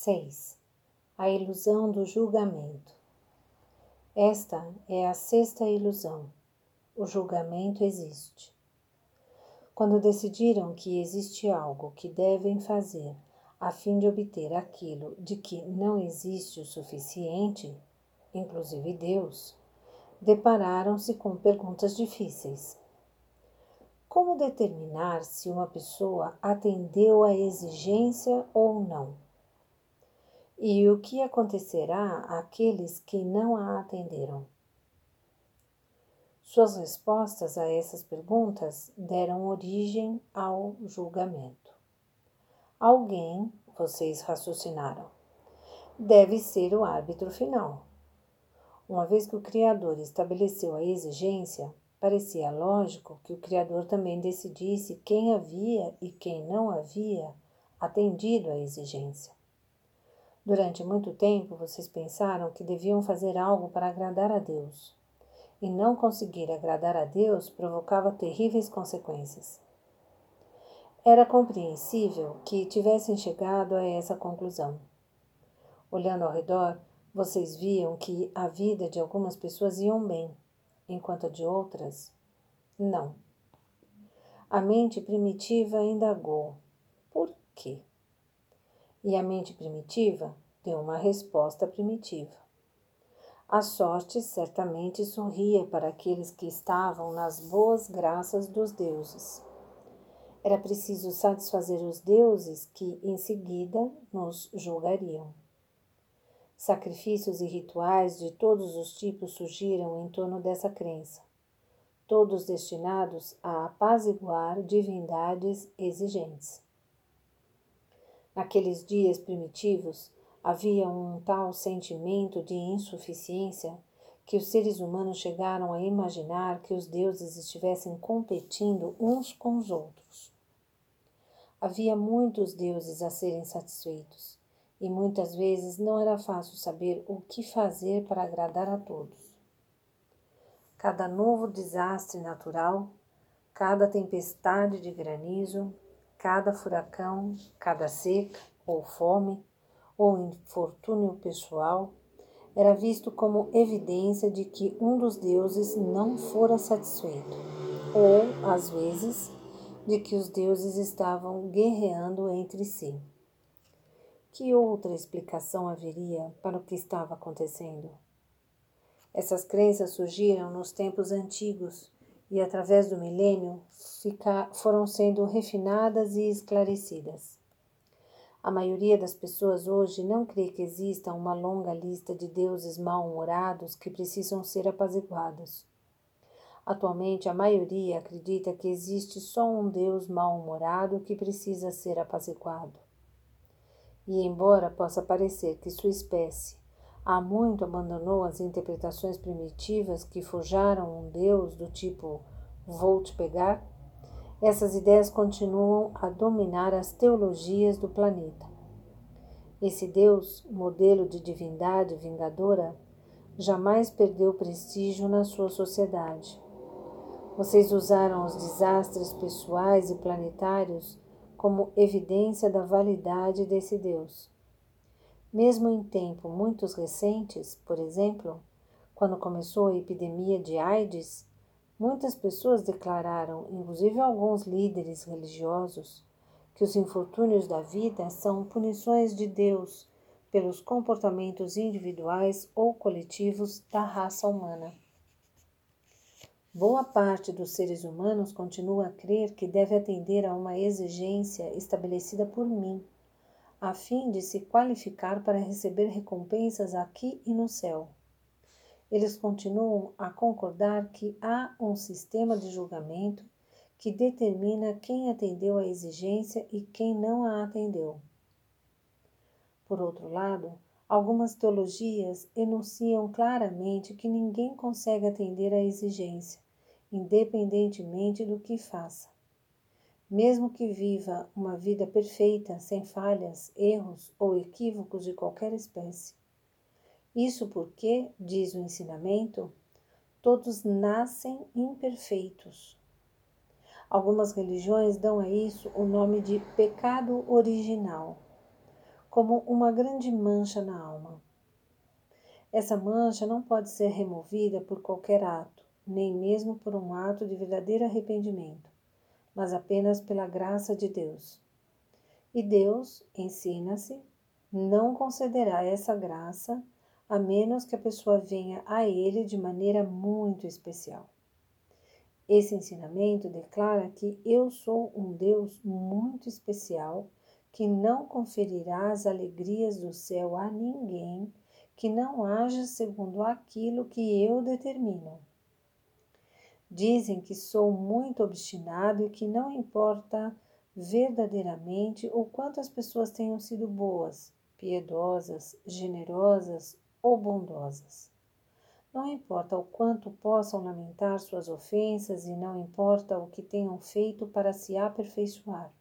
6. A ilusão do julgamento. Esta é a sexta ilusão. O julgamento existe. Quando decidiram que existe algo que devem fazer a fim de obter aquilo de que não existe o suficiente, inclusive Deus, depararam-se com perguntas difíceis. Como determinar se uma pessoa atendeu à exigência ou não? E o que acontecerá àqueles que não a atenderam? Suas respostas a essas perguntas deram origem ao julgamento. Alguém, vocês raciocinaram, deve ser o árbitro final. Uma vez que o Criador estabeleceu a exigência, parecia lógico que o Criador também decidisse quem havia e quem não havia atendido à exigência. Durante muito tempo vocês pensaram que deviam fazer algo para agradar a Deus. E não conseguir agradar a Deus provocava terríveis consequências. Era compreensível que tivessem chegado a essa conclusão. Olhando ao redor, vocês viam que a vida de algumas pessoas iam bem, enquanto a de outras não. A mente primitiva indagou: por quê? e a mente primitiva uma resposta primitiva. A sorte certamente sorria para aqueles que estavam nas boas graças dos deuses. Era preciso satisfazer os deuses que, em seguida, nos julgariam. Sacrifícios e rituais de todos os tipos surgiram em torno dessa crença, todos destinados a apaziguar divindades exigentes. Naqueles dias primitivos, havia um tal sentimento de insuficiência que os seres humanos chegaram a imaginar que os deuses estivessem competindo uns com os outros. Havia muitos deuses a serem satisfeitos, e muitas vezes não era fácil saber o que fazer para agradar a todos. Cada novo desastre natural, cada tempestade de granizo, cada furacão, cada seca ou fome ou infortúnio pessoal era visto como evidência de que um dos deuses não fora satisfeito, ou, às vezes, de que os deuses estavam guerreando entre si. Que outra explicação haveria para o que estava acontecendo? Essas crenças surgiram nos tempos antigos e, através do milênio, foram sendo refinadas e esclarecidas. A maioria das pessoas hoje não crê que exista uma longa lista de deuses mal-humorados que precisam ser apaziguados. Atualmente, a maioria acredita que existe só um Deus mal-humorado que precisa ser apaziguado. E, embora possa parecer que sua espécie há muito abandonou as interpretações primitivas que forjaram um Deus do tipo vou te pegar, essas ideias continuam a dominar as teologias do planeta. Esse Deus, modelo de divindade vingadora, jamais perdeu prestígio na sua sociedade. Vocês usaram os desastres pessoais e planetários como evidência da validade desse Deus. Mesmo em tempos muito recentes, por exemplo, quando começou a epidemia de AIDS, muitas pessoas declararam, inclusive alguns líderes religiosos, que os infortúnios da vida são punições de Deus pelos comportamentos individuais ou coletivos da raça humana. Boa parte dos seres humanos continua a crer que deve atender a uma exigência estabelecida por mim a fim de se qualificar para receber recompensas aqui e no céu. Eles continuam a concordar que há um sistema de julgamento que determina quem atendeu à exigência e quem não a atendeu. Por outro lado, algumas teologias enunciam claramente que ninguém consegue atender à exigência, independentemente do que faça mesmo que viva uma vida perfeita, sem falhas, erros ou equívocos de qualquer espécie. Isso porque, diz o ensinamento, todos nascem imperfeitos. Algumas religiões dão a isso o nome de pecado original. como uma grande mancha na alma. Essa mancha não pode ser removida por qualquer ato, nem mesmo por um ato de verdadeiro arrependimento, mas apenas pela graça de Deus. E Deus, ensina-se, não concederá essa graça a menos que a pessoa venha a Ele de maneira muito especial. Esse ensinamento declara que eu sou um Deus muito especial que não conferirá as alegrias do céu a ninguém que não haja segundo aquilo que eu determino. Dizem que sou muito obstinado e que não importa verdadeiramente o quanto as pessoas tenham sido boas, piedosas, generosas ou bondosas. Não importa o quanto possam lamentar suas ofensas e não importa o que tenham feito para se aperfeiçoar.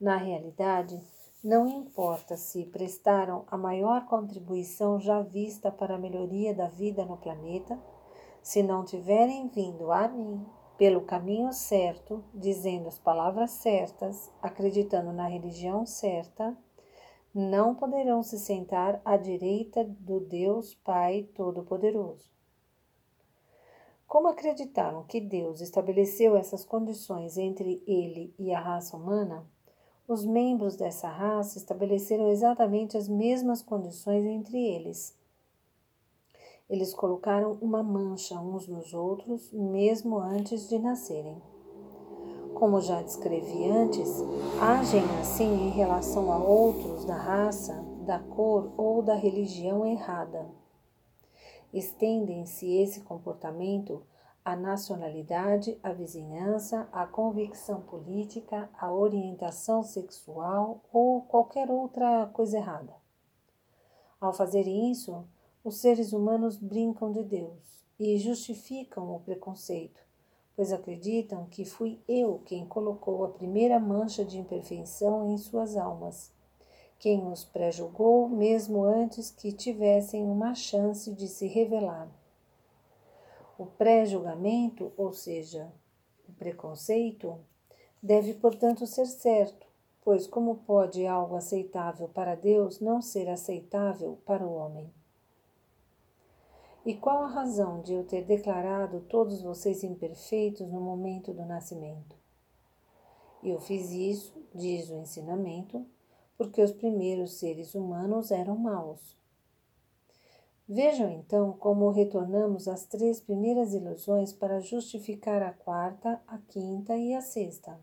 Na realidade, não importa se prestaram a maior contribuição já vista para a melhoria da vida no planeta, se não tiverem vindo a mim pelo caminho certo, dizendo as palavras certas, acreditando na religião certa, não poderão se sentar à direita do Deus Pai Todo-Poderoso. Como acreditaram que Deus estabeleceu essas condições entre ele e a raça humana, os membros dessa raça estabeleceram exatamente as mesmas condições entre eles. Eles colocaram uma mancha uns nos outros, mesmo antes de nascerem como já descrevi antes, agem assim em relação a outros da raça, da cor ou da religião errada. Estendem-se esse comportamento à nacionalidade, à vizinhança, à convicção política, à orientação sexual ou qualquer outra coisa errada. Ao fazerem isso, os seres humanos brincam de Deus e justificam o preconceito pois acreditam que fui eu quem colocou a primeira mancha de imperfeição em suas almas, quem os pré-julgou mesmo antes que tivessem uma chance de se revelar. O pré-julgamento, ou seja, o preconceito, deve, portanto, ser certo, pois como pode algo aceitável para Deus não ser aceitável para o homem? E qual a razão de eu ter declarado todos vocês imperfeitos no momento do nascimento? Eu fiz isso, diz o ensinamento, porque os primeiros seres humanos eram maus. Vejam então como retornamos às três primeiras ilusões para justificar a quarta, a quinta e a sexta.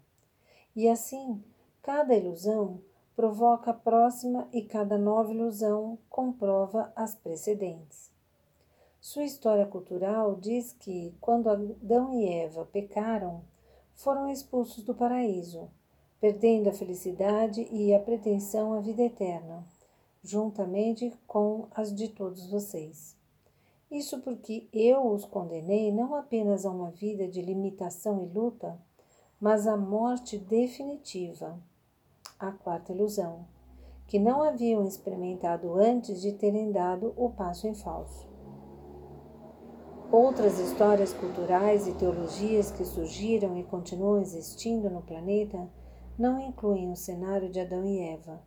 E assim, cada ilusão provoca a próxima e cada nova ilusão comprova as precedentes. Sua história cultural diz que, quando Adão e Eva pecaram, foram expulsos do paraíso, perdendo a felicidade e a pretensão à vida eterna, juntamente com as de todos vocês. Isso porque eu os condenei não apenas a uma vida de limitação e luta, mas à morte definitiva, a quarta ilusão, que não haviam experimentado antes de terem dado o passo em falso. Outras histórias culturais e teologias que surgiram e continuam existindo no planeta não incluem o cenário de Adão e Eva,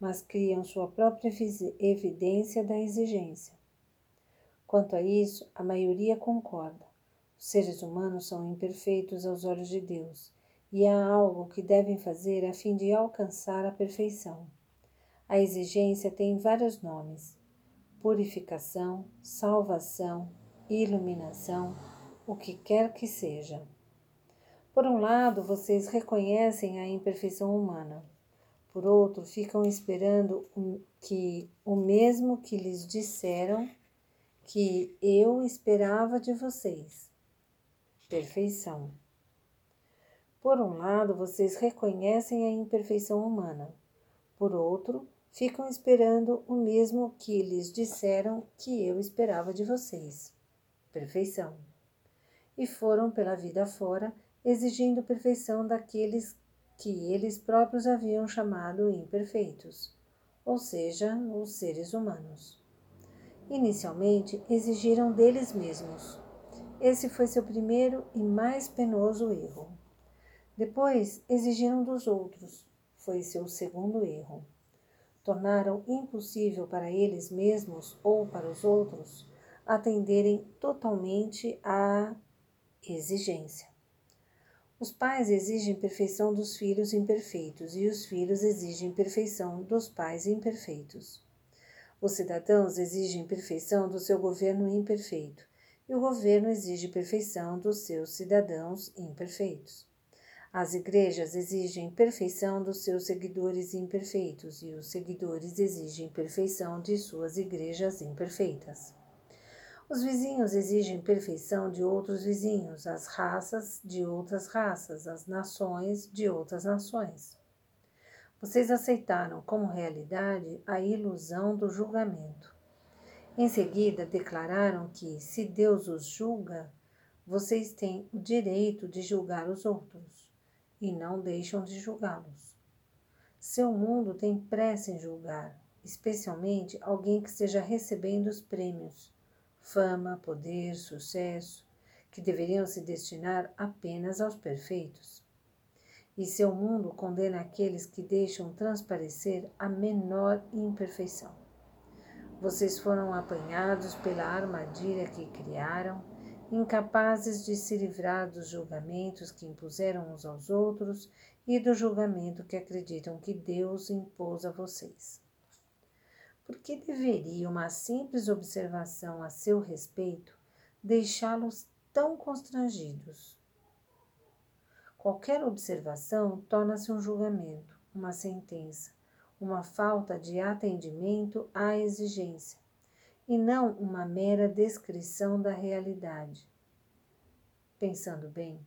mas criam sua própria evidência da exigência. Quanto a isso, a maioria concorda. Os seres humanos são imperfeitos aos olhos de Deus e há algo que devem fazer a fim de alcançar a perfeição. A exigência tem vários nomes: purificação, salvação, iluminação, o que quer que seja. Por um lado, vocês reconhecem a imperfeição humana. Por outro, ficam esperando que o mesmo que lhes disseram que eu esperava de vocês. Perfeição. Por um lado, vocês reconhecem a imperfeição humana. Por outro, ficam esperando o mesmo que lhes disseram que eu esperava de vocês perfeição. E foram pela vida fora, exigindo perfeição daqueles que eles próprios haviam chamado imperfeitos, ou seja, os seres humanos. Inicialmente, exigiram deles mesmos. Esse foi seu primeiro e mais penoso erro. Depois, exigiram dos outros. Foi seu segundo erro. tornaram impossível para eles mesmos ou para os outros atenderem totalmente à exigência. Os pais exigem perfeição dos filhos imperfeitos e os filhos exigem perfeição dos pais imperfeitos. Os cidadãos exigem perfeição do seu governo imperfeito e o governo exige perfeição dos seus cidadãos imperfeitos. As igrejas exigem perfeição dos seus seguidores imperfeitos e os seguidores exigem perfeição de suas igrejas imperfeitas. Os vizinhos exigem perfeição de outros vizinhos, as raças de outras raças, as nações de outras nações. Vocês aceitaram como realidade a ilusão do julgamento. Em seguida, declararam que, se Deus os julga, vocês têm o direito de julgar os outros e não deixam de julgá-los. Seu mundo tem pressa em julgar, especialmente alguém que esteja recebendo os prêmios, fama, poder, sucesso, que deveriam se destinar apenas aos perfeitos. E seu mundo condena aqueles que deixam transparecer a menor imperfeição. Vocês foram apanhados pela armadilha que criaram incapazes de se livrar dos julgamentos que impuseram uns aos outros e do julgamento que acreditam que Deus impôs a vocês. Por que deveria uma simples observação a seu respeito deixá-los tão constrangidos? Qualquer observação torna-se um julgamento, uma sentença, uma falta de atendimento à exigência, e não uma mera descrição da realidade. Pensando bem,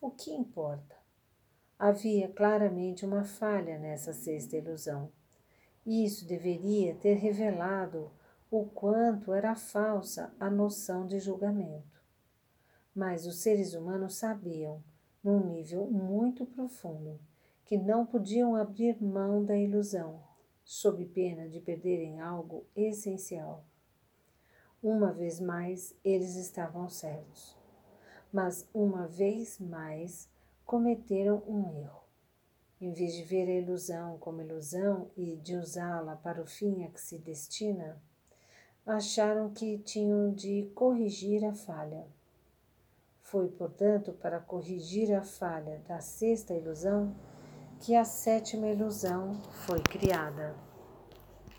o que importa? Havia claramente uma falha nessa sexta ilusão. Isso deveria ter revelado o quanto era falsa a noção de julgamento. Mas os seres humanos sabiam, num nível muito profundo, que não podiam abrir mão da ilusão, sob pena de perderem algo essencial. Uma vez mais, eles estavam certos. Mas uma vez mais, cometeram um erro. Em vez de ver a ilusão como ilusão e de usá-la para o fim a que se destina, acharam que tinham de corrigir a falha. Foi, portanto, para corrigir a falha da sexta ilusão que a sétima ilusão foi criada.